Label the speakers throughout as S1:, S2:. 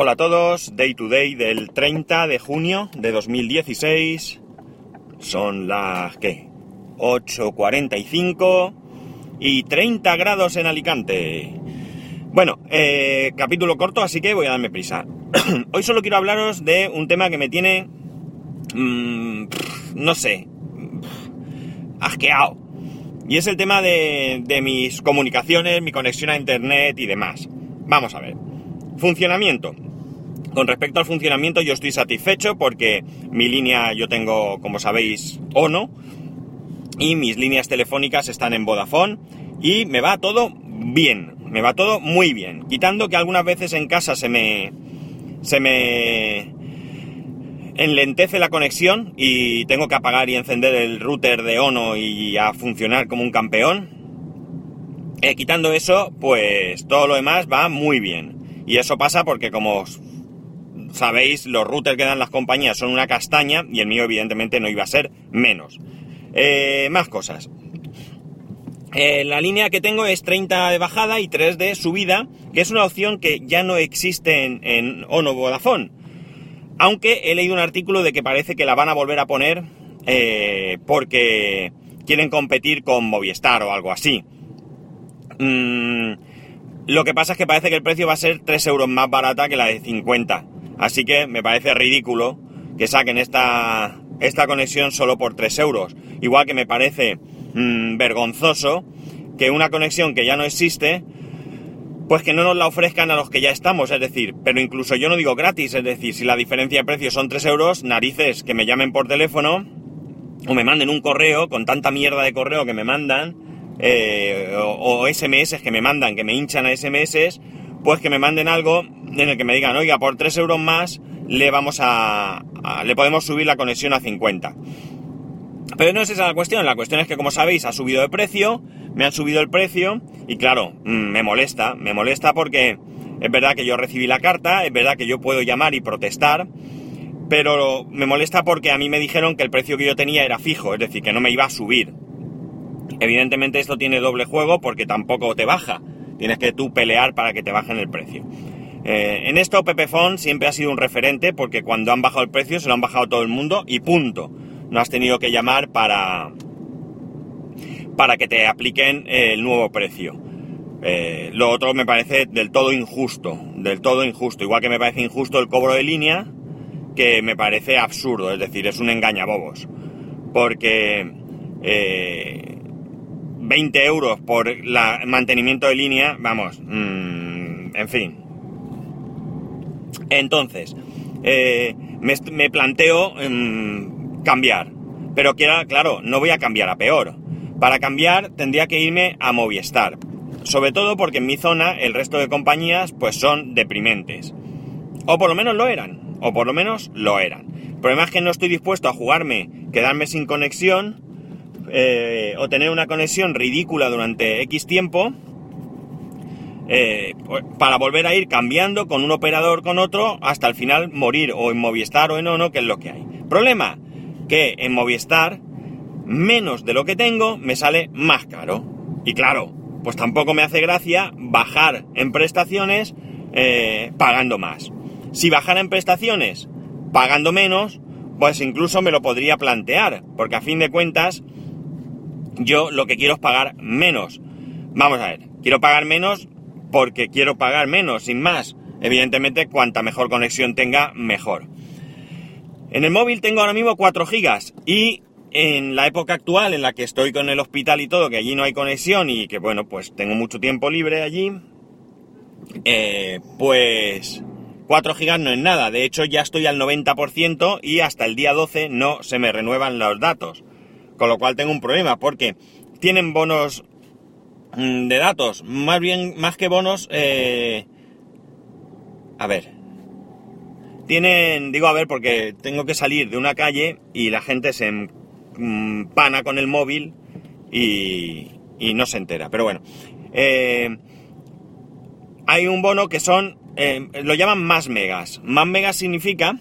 S1: Hola a todos, Day to Day del 30 de junio de 2016. Son las, ¿qué? 8.45 y 30 grados en Alicante. Bueno, eh, capítulo corto, así que voy a darme prisa. Hoy solo quiero hablaros de un tema que me tiene... mmm, no sé... asqueado. Y es el tema de, de mis comunicaciones, mi conexión a internet y demás. Vamos a ver. Funcionamiento. Con respecto al funcionamiento yo estoy satisfecho porque mi línea yo tengo, como sabéis, ONO y mis líneas telefónicas están en Vodafone y me va todo bien, me va todo muy bien, quitando que algunas veces en casa se me se me enlentece la conexión y tengo que apagar y encender el router de ONO y a funcionar como un campeón. Eh, quitando eso, pues todo lo demás va muy bien. Y eso pasa porque como sabéis, los routers que dan las compañías son una castaña y el mío evidentemente no iba a ser menos. Eh, más cosas. Eh, la línea que tengo es 30 de bajada y 3 de subida, que es una opción que ya no existe en, Ono Vodafone. Aunque he leído un artículo de que parece que la van a volver a poner eh, porque quieren competir con Movistar o algo así. Mm, lo que pasa es que parece que el precio va a ser 3 euros más barata que la de 50. Así que me parece ridículo que saquen esta, esta conexión solo por 3 euros. Igual que me parece mmm, vergonzoso que una conexión que ya no existe, pues que no nos la ofrezcan a los que ya estamos, es decir, pero incluso yo no digo gratis, es decir, si la diferencia de precio son 3 euros, narices que me llamen por teléfono o me manden un correo con tanta mierda de correo que me mandan, eh, o SMS que me mandan, que me hinchan a SMS, pues que me manden algo en el que me digan, oiga, por 3 euros más le vamos a, a, le podemos subir la conexión a 50. Pero no es esa la cuestión, la cuestión es que como sabéis ha subido de precio, me han subido el precio y claro, mm, me molesta, me molesta porque es verdad que yo recibí la carta, es verdad que yo puedo llamar y protestar, pero me molesta porque a mí me dijeron que el precio que yo tenía era fijo, es decir, que no me iba a subir. Evidentemente esto tiene doble juego porque tampoco te baja, tienes que tú pelear para que te bajen el precio. Eh, en esto Pepefon siempre ha sido un referente porque cuando han bajado el precio se lo han bajado todo el mundo y punto. No has tenido que llamar para, para que te apliquen el nuevo precio. Eh, lo otro me parece del todo injusto, del todo injusto. Igual que me parece injusto el cobro de línea, que me parece absurdo, es decir, es un engañabobos. Porque eh, 20 euros por el mantenimiento de línea, vamos, mmm, en fin. Entonces, eh, me, planteo mmm, cambiar. Pero quiera, claro, no voy a cambiar a peor. Para cambiar tendría que irme a Movistar. Sobre todo porque en mi zona el resto de compañías pues son deprimentes. O por lo menos lo eran. O por lo menos lo eran. El problema es que no estoy dispuesto a jugarme, quedarme sin conexión eh, o tener una conexión ridícula durante X tiempo eh, para volver a ir cambiando con un operador con otro hasta el final morir o en Movistar o en Ono, que es lo que hay. Problema, que en Movistar menos de lo que tengo me sale más caro. Y claro, pues tampoco me hace gracia bajar en prestaciones eh, pagando más. Si bajara en prestaciones pagando menos, pues incluso me lo podría plantear, porque a fin de cuentas yo lo que quiero es pagar menos. Vamos a ver, quiero pagar menos porque quiero pagar menos, sin más. Evidentemente, cuanta mejor conexión tenga, mejor. En el móvil tengo ahora mismo 4 gigas y en la época actual en la que estoy con el hospital y todo, que allí no hay conexión y que bueno, pues tengo mucho tiempo libre allí, eh, pues 4 gigas no es nada. De hecho, ya estoy al 90% y hasta el día 12 no se me renuevan los datos. Con lo cual tengo un problema porque tienen bonos mmm, de datos, más bien, más que bonos, eh, a ver, tienen, digo a ver porque tengo que salir de una calle y la gente se mmm, pana con el móvil y, y, no se entera. Pero bueno, eh, hay un bono que son, eh, lo llaman más megas. Más megas significa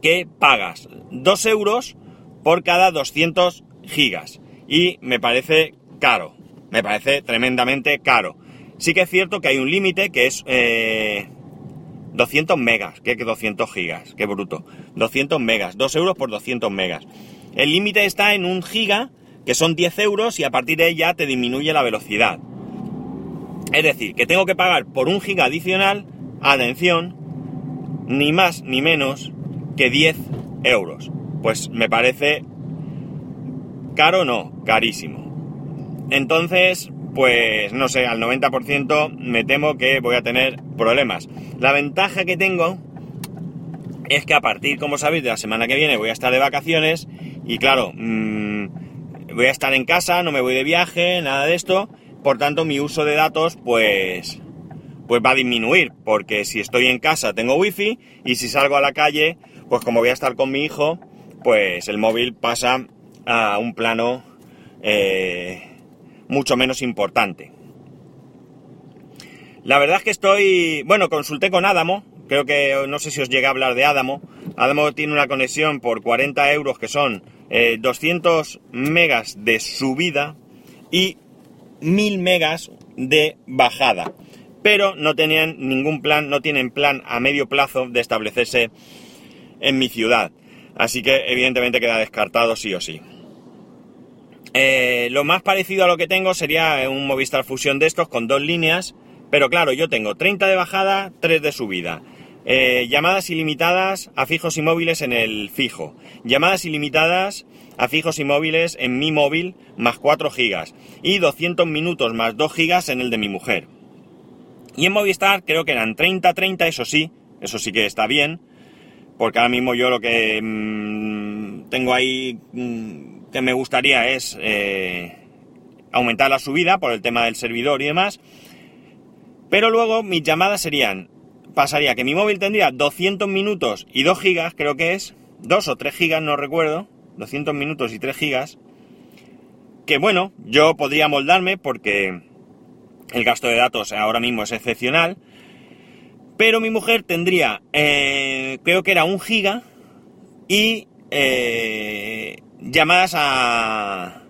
S1: que pagas 2 euros por cada 200 gigas. Y me parece caro, me parece tremendamente caro. Sí que es cierto que hay un límite que es... Eh, 200 megas, que 200 gigas, qué bruto. 200 megas, 2 euros por 200 megas. El límite está en un giga, que son 10 euros, y a partir de ahí ya te disminuye la velocidad. Es decir, que tengo que pagar por un giga adicional, atención, ni más ni menos que 10 euros. Pues me parece caro, no, carísimo. Entonces, pues no sé, al 90% me temo que voy a tener problemas. La ventaja que tengo es que a partir, como sabéis, de la semana que viene voy a estar de vacaciones y claro, mmm, voy a estar en casa, no me voy de viaje, nada de esto, por tanto mi uso de datos pues pues va a disminuir, porque si estoy en casa tengo wifi y si salgo a la calle, pues como voy a estar con mi hijo, pues el móvil pasa a un plano eh, mucho menos importante. La verdad es que estoy, bueno, consulté con Adamo, creo que no sé si os llega a hablar de Adamo. Adamo tiene una conexión por 40 euros que son 200 eh, megas de subida y 1000 megas de bajada. Pero no tenían ningún plan, no tienen plan a medio plazo de establecerse en mi ciudad. Así que evidentemente queda descartado sí o sí. Eh, lo más parecido a lo que tengo sería un Movistar Fusión de estos con dos líneas. Pero claro, yo tengo 30 de bajada, 3 de subida. Eh, llamadas ilimitadas a fijos y móviles en el fijo. Llamadas ilimitadas a fijos y móviles en mi móvil más 4 gigas. Y 200 minutos más 2 gigas en el de mi mujer. Y en Movistar creo que eran 30-30, eso sí, eso sí que está bien. Porque ahora mismo yo lo que mmm, tengo ahí mmm, que me gustaría es eh, aumentar la subida por el tema del servidor y demás. Pero luego mis llamadas serían pasaría que mi móvil tendría 200 minutos y 2 gigas, creo que es, 2 o 3 gigas, no recuerdo, 200 minutos y 3 gigas, que bueno, yo podría moldarme porque el gasto de datos ahora mismo es excepcional, pero mi mujer tendría, eh, creo que era 1 giga y eh, llamadas a,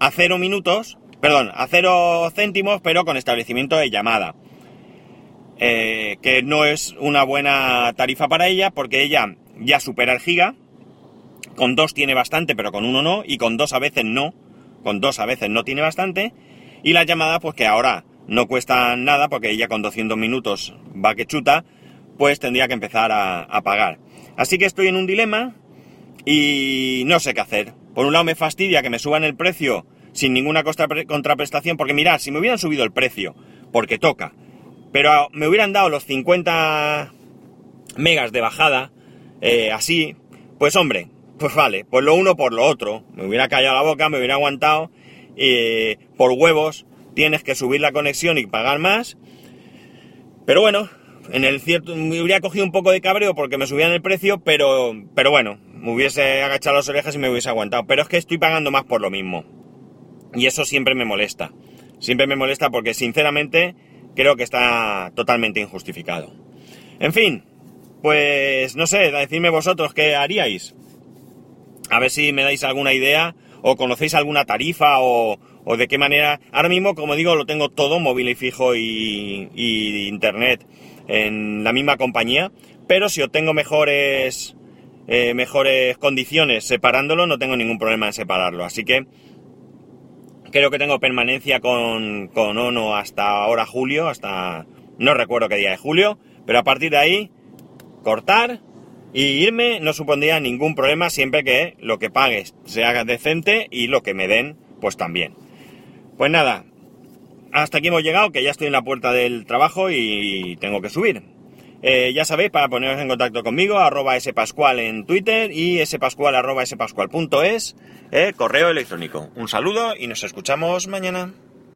S1: a 0 minutos, perdón, a 0 céntimos, pero con establecimiento de llamada. Eh, que no es una buena tarifa para ella porque ella ya supera el giga, con dos tiene bastante pero con uno no, y con dos a veces no, con dos a veces no tiene bastante, y la llamada pues que ahora no cuesta nada porque ella con 200 minutos va que chuta, pues tendría que empezar a, pagar. Así que estoy en un dilema y no sé qué hacer. Por un lado me fastidia que me suban el precio sin ninguna contraprestación, porque mirad, si me hubieran subido el precio, porque toca, pero me hubieran dado los 50 megas de bajada, eh, así, pues hombre, pues vale, pues lo uno por lo otro. Me hubiera callado la boca, me hubiera aguantado. Eh, por huevos tienes que subir la conexión y pagar más. Pero bueno, en el cierto, me hubiera cogido un poco de cabreo porque me subían el precio, pero, pero bueno, me hubiese agachado las orejas y me hubiese aguantado. Pero es que estoy pagando más por lo mismo. Y eso siempre me molesta. Siempre me molesta porque sinceramente creo que está totalmente injustificado. En fin, pues no sé, decidme vosotros qué haríais. A ver si me dais alguna idea o conocéis alguna tarifa o, o de qué manera. Ahora mismo, como digo, lo tengo todo, móvil y fijo y, y internet en la misma compañía, pero si obtengo mejores, eh, mejores condiciones separándolo, no tengo ningún problema en separarlo. Así que Creo que tengo permanencia con, con Ono hasta ahora julio, hasta no recuerdo qué día de julio, pero a partir de ahí, cortar y irme no supondría ningún problema siempre que lo que pagues sea decente y lo que me den, pues también. Pues nada, hasta aquí hemos llegado, que ya estoy en la puerta del trabajo y tengo que subir. Eh, ya sabéis, para poneros en contacto conmigo, arroba spascual en Twitter y spascual arroba spascual.es, eh, correo electrónico. Un saludo y nos escuchamos mañana.